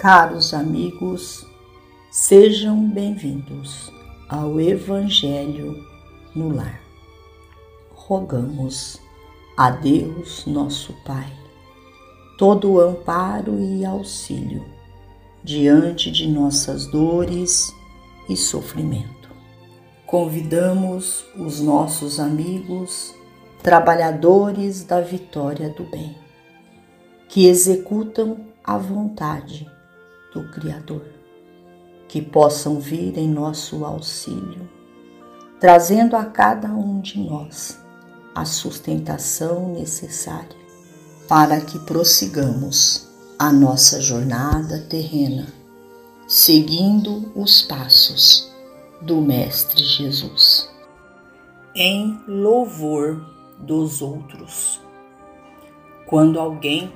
Caros amigos, sejam bem-vindos ao Evangelho no Lar. Rogamos a Deus, nosso Pai, todo o amparo e auxílio diante de nossas dores e sofrimento. Convidamos os nossos amigos, trabalhadores da vitória do bem, que executam a vontade do Criador, que possam vir em nosso auxílio, trazendo a cada um de nós a sustentação necessária para que prossigamos a nossa jornada terrena, seguindo os passos do Mestre Jesus. Em louvor dos outros. Quando alguém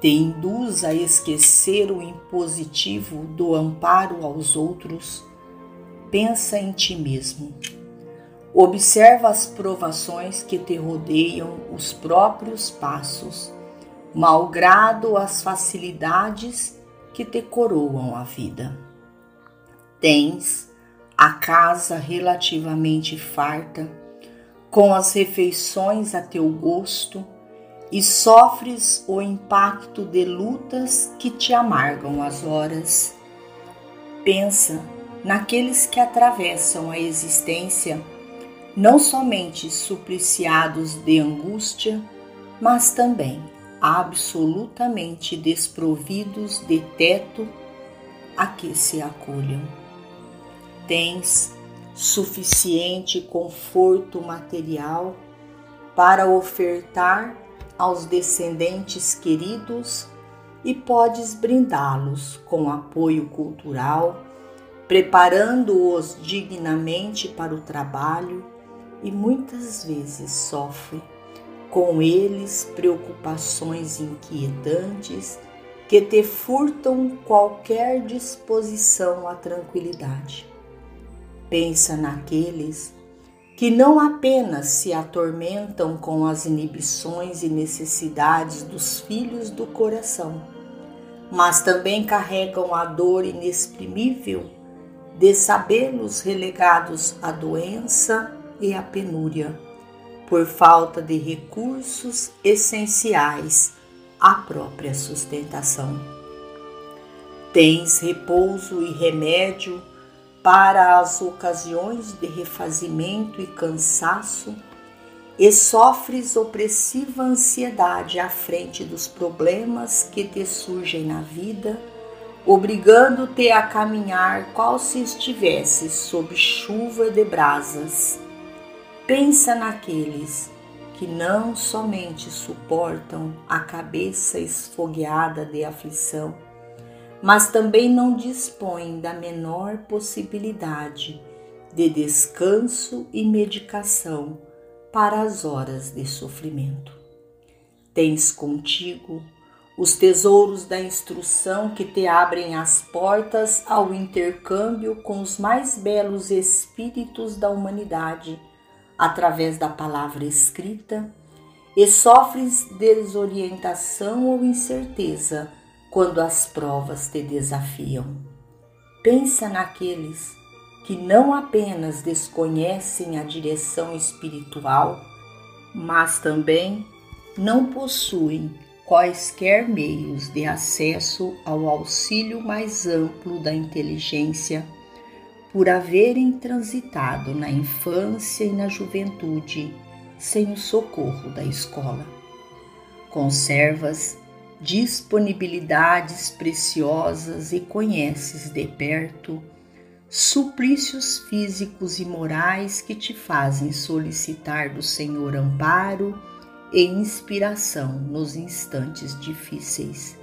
te induz a esquecer o impositivo do amparo aos outros, pensa em ti mesmo. Observa as provações que te rodeiam os próprios passos, malgrado as facilidades que te coroam a vida. Tens a casa relativamente farta, com as refeições a teu gosto, e sofres o impacto de lutas que te amargam as horas. Pensa naqueles que atravessam a existência não somente supliciados de angústia, mas também absolutamente desprovidos de teto a que se acolham. Tens suficiente conforto material para ofertar aos descendentes queridos e podes brindá-los com apoio cultural, preparando-os dignamente para o trabalho e muitas vezes sofre com eles preocupações inquietantes que te furtam qualquer disposição à tranquilidade. Pensa naqueles que não apenas se atormentam com as inibições e necessidades dos filhos do coração, mas também carregam a dor inexprimível de sabê-los relegados à doença e à penúria, por falta de recursos essenciais à própria sustentação. Tens repouso e remédio para as ocasiões de refazimento e cansaço e sofres opressiva ansiedade à frente dos problemas que te surgem na vida, obrigando-te a caminhar qual se estivesse sob chuva de brasas. Pensa naqueles que não somente suportam a cabeça esfogueada de aflição, mas também não dispõe da menor possibilidade de descanso e medicação para as horas de sofrimento. Tens contigo os tesouros da instrução que te abrem as portas ao intercâmbio com os mais belos espíritos da humanidade através da palavra escrita e sofres desorientação ou incerteza quando as provas te desafiam. Pensa naqueles que não apenas desconhecem a direção espiritual, mas também não possuem quaisquer meios de acesso ao auxílio mais amplo da inteligência por haverem transitado na infância e na juventude sem o socorro da escola. Conservas disponibilidades preciosas e conheces de perto suplícios físicos e morais que te fazem solicitar do Senhor amparo e inspiração nos instantes difíceis.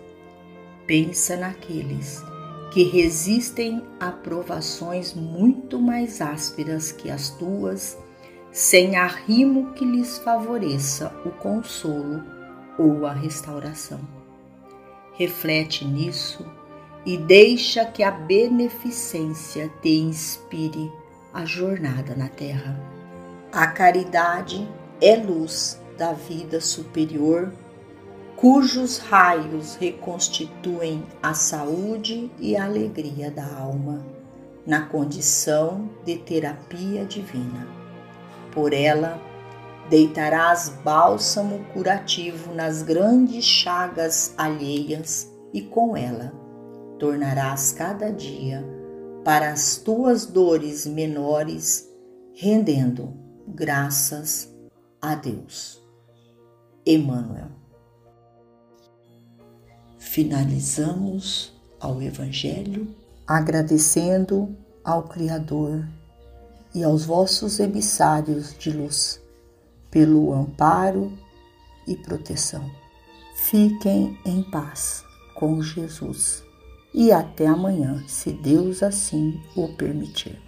Pensa naqueles que resistem a provações muito mais ásperas que as tuas, sem arrimo que lhes favoreça o consolo ou a restauração reflete nisso e deixa que a beneficência te inspire a jornada na terra. A caridade é luz da vida superior, cujos raios reconstituem a saúde e a alegria da alma, na condição de terapia divina. Por ela, deitarás bálsamo curativo nas grandes chagas alheias e com ela tornarás cada dia para as tuas dores menores, rendendo graças a Deus. Emmanuel. Finalizamos ao Evangelho agradecendo ao Criador e aos vossos emissários de luz pelo amparo e proteção. Fiquem em paz com Jesus e até amanhã, se Deus assim o permitir.